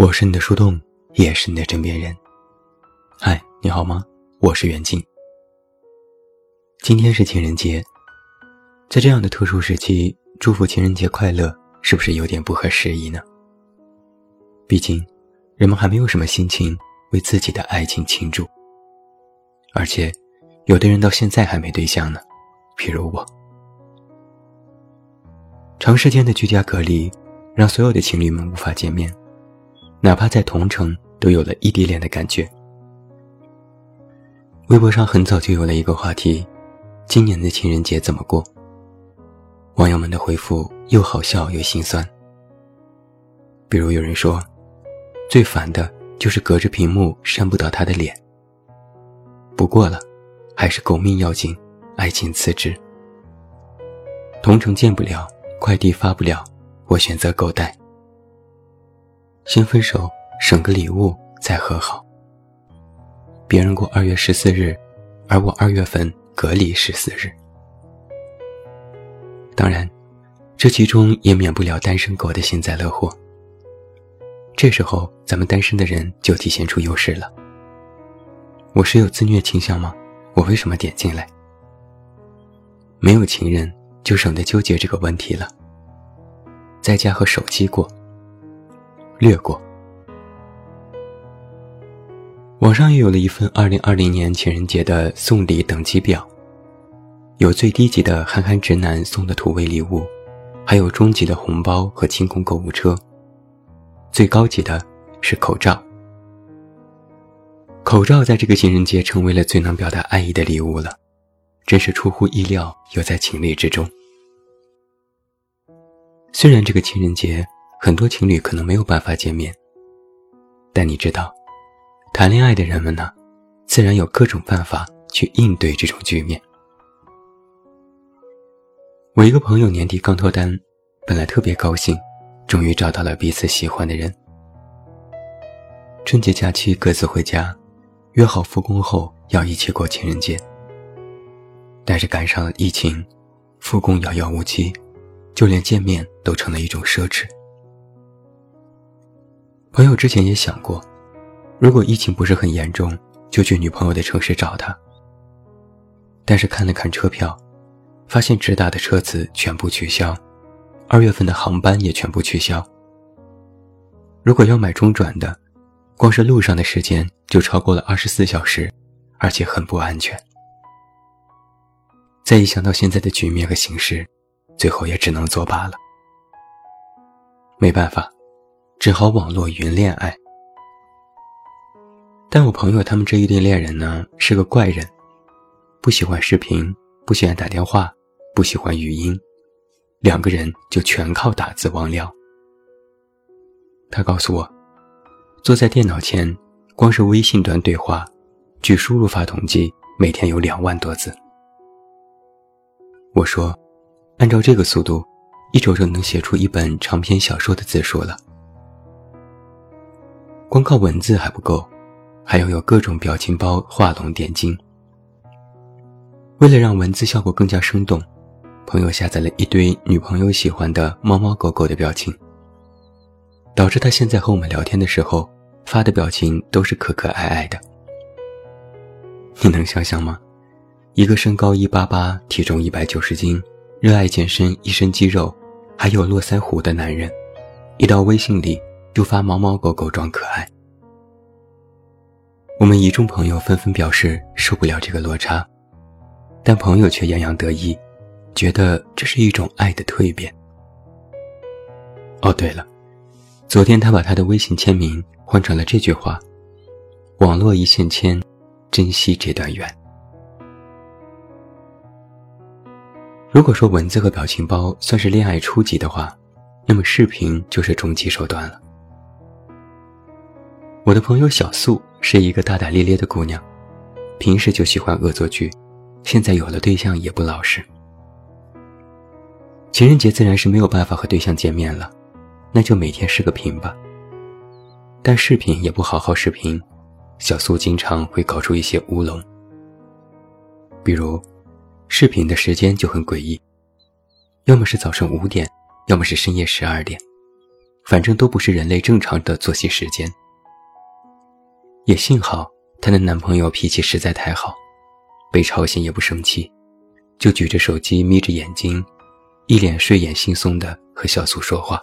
我是你的树洞，也是你的枕边人。嗨，你好吗？我是袁静。今天是情人节，在这样的特殊时期，祝福情人节快乐，是不是有点不合时宜呢？毕竟，人们还没有什么心情为自己的爱情庆祝，而且，有的人到现在还没对象呢，比如我。长时间的居家隔离，让所有的情侣们无法见面。哪怕在同城，都有了异地恋的感觉。微博上很早就有了一个话题：今年的情人节怎么过？网友们的回复又好笑又心酸。比如有人说，最烦的就是隔着屏幕扇不到他的脸。不过了，还是狗命要紧，爱情辞职。同城见不了，快递发不了，我选择狗带。先分手，省个礼物，再和好。别人过二月十四日，而我二月份隔离十四日。当然，这其中也免不了单身狗的幸灾乐祸。这时候，咱们单身的人就体现出优势了。我是有自虐倾向吗？我为什么点进来？没有情人，就省得纠结这个问题了。在家和手机过。略过。网上也有了一份二零二零年情人节的送礼等级表，有最低级的憨憨直男送的土味礼物，还有中级的红包和清空购物车，最高级的是口罩。口罩在这个情人节成为了最能表达爱意的礼物了，真是出乎意料，又在情理之中。虽然这个情人节。很多情侣可能没有办法见面，但你知道，谈恋爱的人们呢，自然有各种办法去应对这种局面。我一个朋友年底刚脱单，本来特别高兴，终于找到了彼此喜欢的人。春节假期各自回家，约好复工后要一起过情人节。但是赶上了疫情，复工遥遥无期，就连见面都成了一种奢侈。朋友之前也想过，如果疫情不是很严重，就去女朋友的城市找她。但是看了看车票，发现直达的车次全部取消，二月份的航班也全部取消。如果要买中转的，光是路上的时间就超过了二十四小时，而且很不安全。再一想到现在的局面和形势，最后也只能作罢了。没办法。只好网络云恋爱，但我朋友他们这一对恋人呢是个怪人，不喜欢视频，不喜欢打电话，不喜欢语音，两个人就全靠打字网聊。他告诉我，坐在电脑前，光是微信端对话，据输入法统计，每天有两万多字。我说，按照这个速度，一周就能写出一本长篇小说的字数了。光靠文字还不够，还要有各种表情包画龙点睛。为了让文字效果更加生动，朋友下载了一堆女朋友喜欢的猫猫狗狗的表情，导致他现在和我们聊天的时候发的表情都是可可爱爱的。你能想象吗？一个身高一八八、体重一百九十斤、热爱健身、一身肌肉，还有络腮胡的男人，一到微信里。就发猫猫狗狗装可爱，我们一众朋友纷纷表示受不了这个落差，但朋友却洋洋得意，觉得这是一种爱的蜕变。哦，对了，昨天他把他的微信签名换成了这句话：“网络一线牵，珍惜这段缘。”如果说文字和表情包算是恋爱初级的话，那么视频就是终极手段了。我的朋友小素是一个大大咧咧的姑娘，平时就喜欢恶作剧，现在有了对象也不老实。情人节自然是没有办法和对象见面了，那就每天视个频吧。但视频也不好好视频，小素经常会搞出一些乌龙。比如，视频的时间就很诡异，要么是早上五点，要么是深夜十二点，反正都不是人类正常的作息时间。也幸好她的男朋友脾气实在太好，被吵醒也不生气，就举着手机眯着眼睛，一脸睡眼惺忪的和小苏说话。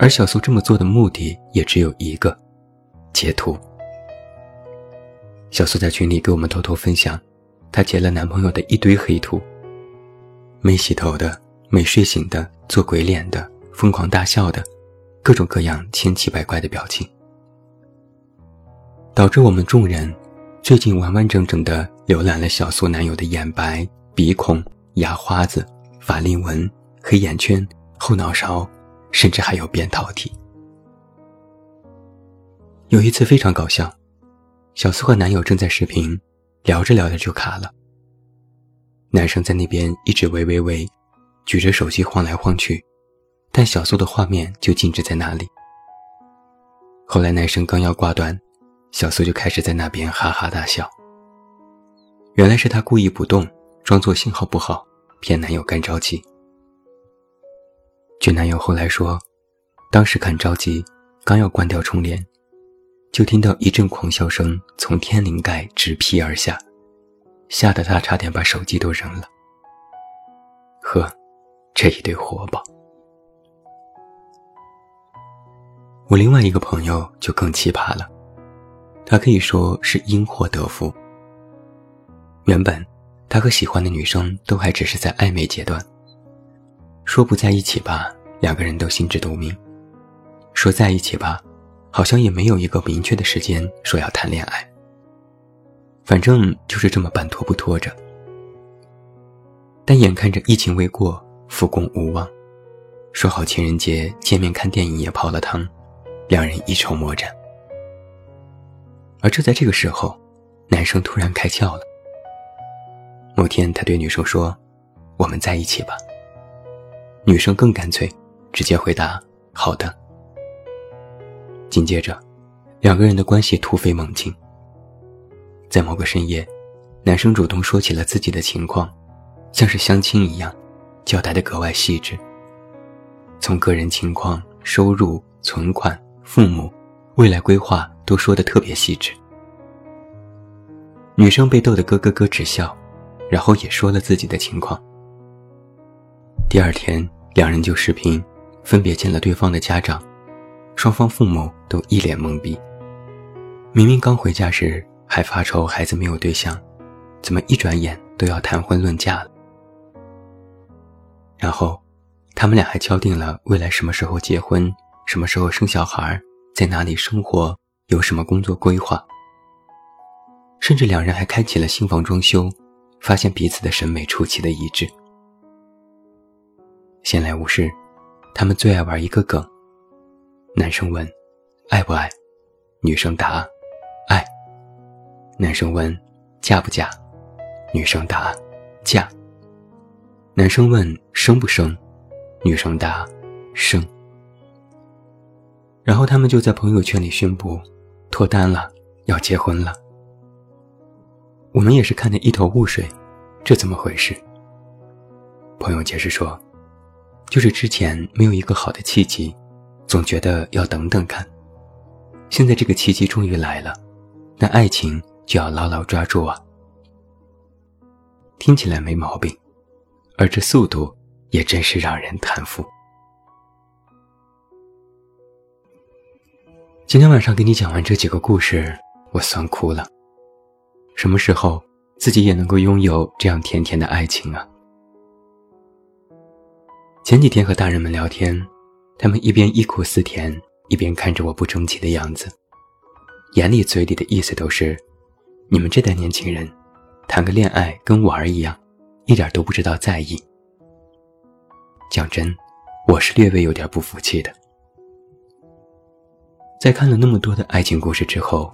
而小苏这么做的目的也只有一个：截图。小苏在群里给我们偷偷分享，她截了男朋友的一堆黑图，没洗头的、没睡醒的、做鬼脸的、疯狂大笑的，各种各样千奇百怪的表情，导致我们众人最近完完整整的浏览了小苏男友的眼白、鼻孔、牙花子、法令纹、黑眼圈、后脑勺。甚至还有扁桃体。有一次非常搞笑，小苏和男友正在视频，聊着聊着就卡了。男生在那边一直喂喂喂，举着手机晃来晃去，但小苏的画面就静止在那里。后来男生刚要挂断，小苏就开始在那边哈哈大笑。原来是他故意不动，装作信号不好，骗男友干着急。据男友后来说，当时很着急，刚要关掉充电，就听到一阵狂笑声从天灵盖直劈而下，吓得他差点把手机都扔了。呵，这一对活宝。我另外一个朋友就更奇葩了，他可以说是因祸得福。原本他和喜欢的女生都还只是在暧昧阶段。说不在一起吧，两个人都心知肚明；说在一起吧，好像也没有一个明确的时间说要谈恋爱。反正就是这么半拖不拖着。但眼看着疫情未过，复工无望，说好情人节见面看电影也泡了汤，两人一筹莫展。而就在这个时候，男生突然开窍了。某天，他对女生说：“我们在一起吧。”女生更干脆，直接回答：“好的。”紧接着，两个人的关系突飞猛进。在某个深夜，男生主动说起了自己的情况，像是相亲一样，交代的格外细致。从个人情况、收入、存款、父母、未来规划都说的特别细致。女生被逗得咯咯咯直笑，然后也说了自己的情况。第二天，两人就视频，分别见了对方的家长，双方父母都一脸懵逼。明明刚回家时还发愁孩子没有对象，怎么一转眼都要谈婚论嫁了？然后，他们俩还敲定了未来什么时候结婚，什么时候生小孩，在哪里生活，有什么工作规划。甚至两人还开启了新房装修，发现彼此的审美出奇的一致。闲来无事，他们最爱玩一个梗。男生问：“爱不爱？”女生答：“爱。”男生问：“嫁不嫁？”女生答：“嫁。”男生问：“生不生？”女生答：“生。”然后他们就在朋友圈里宣布脱单了，要结婚了。我们也是看得一头雾水，这怎么回事？朋友解释说。就是之前没有一个好的契机，总觉得要等等看。现在这个契机终于来了，那爱情就要牢牢抓住啊！听起来没毛病，而这速度也真是让人叹服。今天晚上给你讲完这几个故事，我酸哭了。什么时候自己也能够拥有这样甜甜的爱情啊？前几天和大人们聊天，他们一边忆苦思甜，一边看着我不争气的样子，眼里嘴里的意思都是：你们这代年轻人，谈个恋爱跟玩儿一样，一点都不知道在意。讲真，我是略微有点不服气的。在看了那么多的爱情故事之后，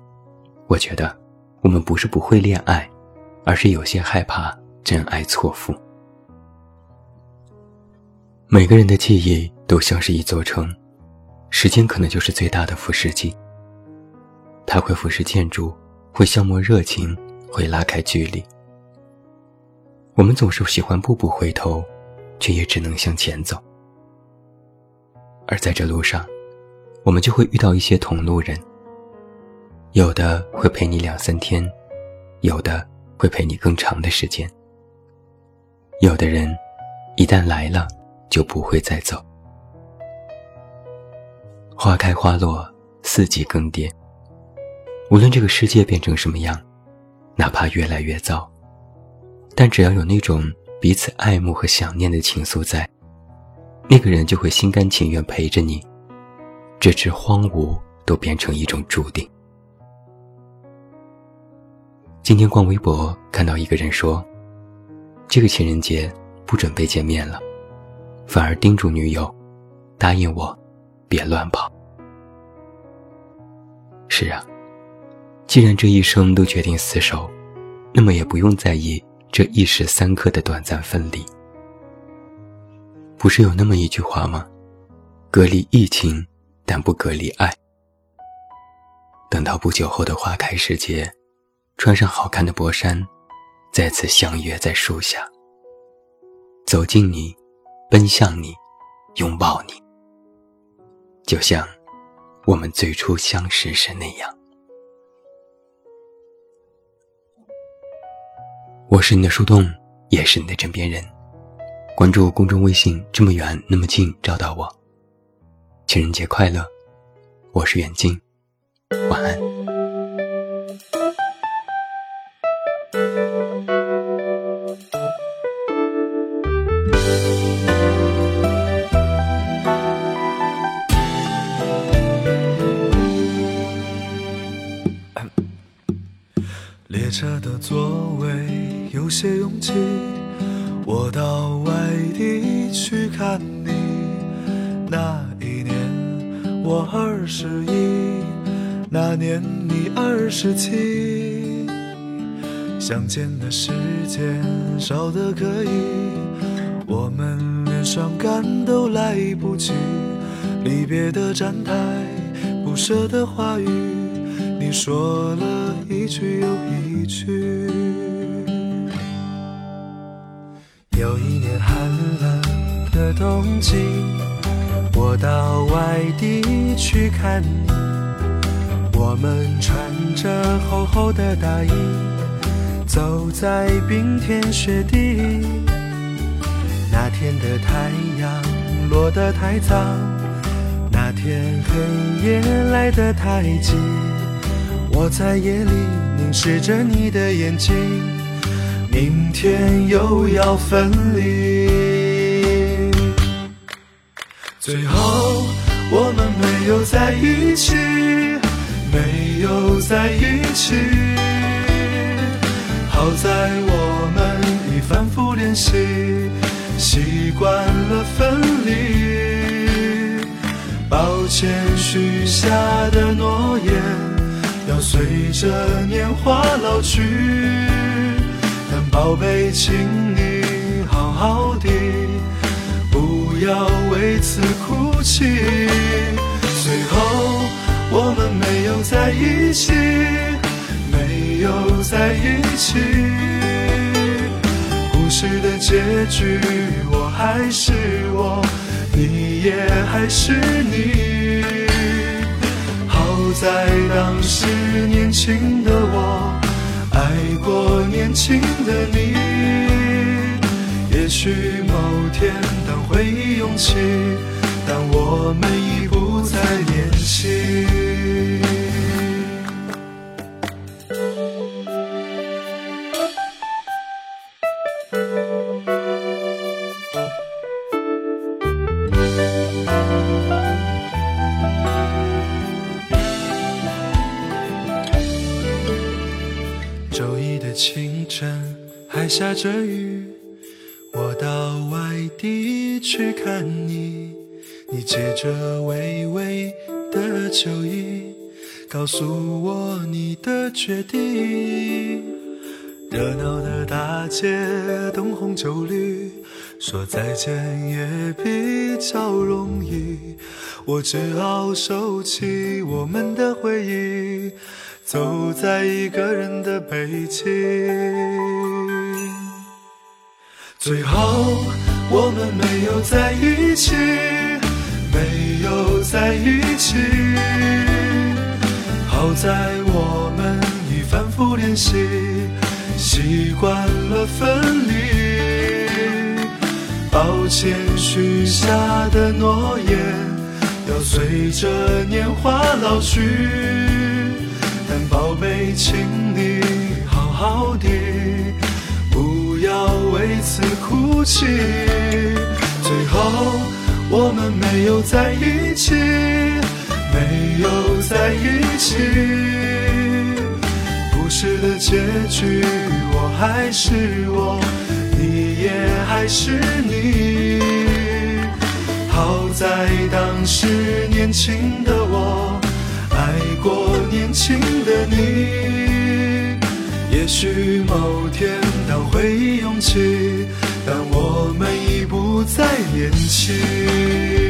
我觉得我们不是不会恋爱，而是有些害怕真爱错付。每个人的记忆都像是一座城，时间可能就是最大的腐蚀剂。它会腐蚀建筑，会消磨热情，会拉开距离。我们总是喜欢步步回头，却也只能向前走。而在这路上，我们就会遇到一些同路人。有的会陪你两三天，有的会陪你更长的时间。有的人，一旦来了，就不会再走。花开花落，四季更迭。无论这个世界变成什么样，哪怕越来越糟，但只要有那种彼此爱慕和想念的情愫在，那个人就会心甘情愿陪着你，直至荒芜都变成一种注定。今天逛微博看到一个人说，这个情人节不准备见面了，反而叮嘱女友，答应我，别乱跑。是啊，既然这一生都决定厮守，那么也不用在意这一时三刻的短暂分离。不是有那么一句话吗？隔离疫情，但不隔离爱。等到不久后的花开时节。穿上好看的薄衫，再次相约在树下。走近你，奔向你，拥抱你，就像我们最初相识时那样。我是你的树洞，也是你的枕边人。关注公众微信，这么远那么近，找到我。情人节快乐！我是远近，晚安。列车的座位有些拥挤，我到外地去看你。那我二十一，那年你二十七。相见的时间少得可以，我们连伤感都来不及。离别的站台，不舍的话语，你说了一句又一句。有一年寒冷的冬季，我到地去看你，我们穿着厚厚的大衣，走在冰天雪地。那天的太阳落得太早。那天黑夜来得太急，我在夜里凝视着你的眼睛，明天又要分离。最后我们没有在一起，没有在一起。好在我们已反复练习，习惯了分离。抱歉，许下的诺言要随着年华老去。但宝贝，请你好好的，不要为此哭起。最后，我们没有在一起，没有在一起。故事的结局，我还是我。你也还是你，好在当时年轻的我爱过年轻的你。也许某天当回忆涌起，我们已不再年轻。清晨还下着雨，我到外地去看。你借着微微的酒意，告诉我你的决定。热闹的大街，灯红酒绿，说再见也比较容易。我只好收起我们的回忆。走在一个人的北京，最后我们没有在一起，在一起。好在我们已反复练习，习惯了分离。抱歉，许下的诺言要随着年华老去。但宝贝，请你好好的，不要为此哭泣。最后，我们没有在一起。没有在一起，故事的结局，我还是我，你也还是你。好在当时年轻的我，爱过年轻的你。也许某天当回忆涌起，当我们不再年轻。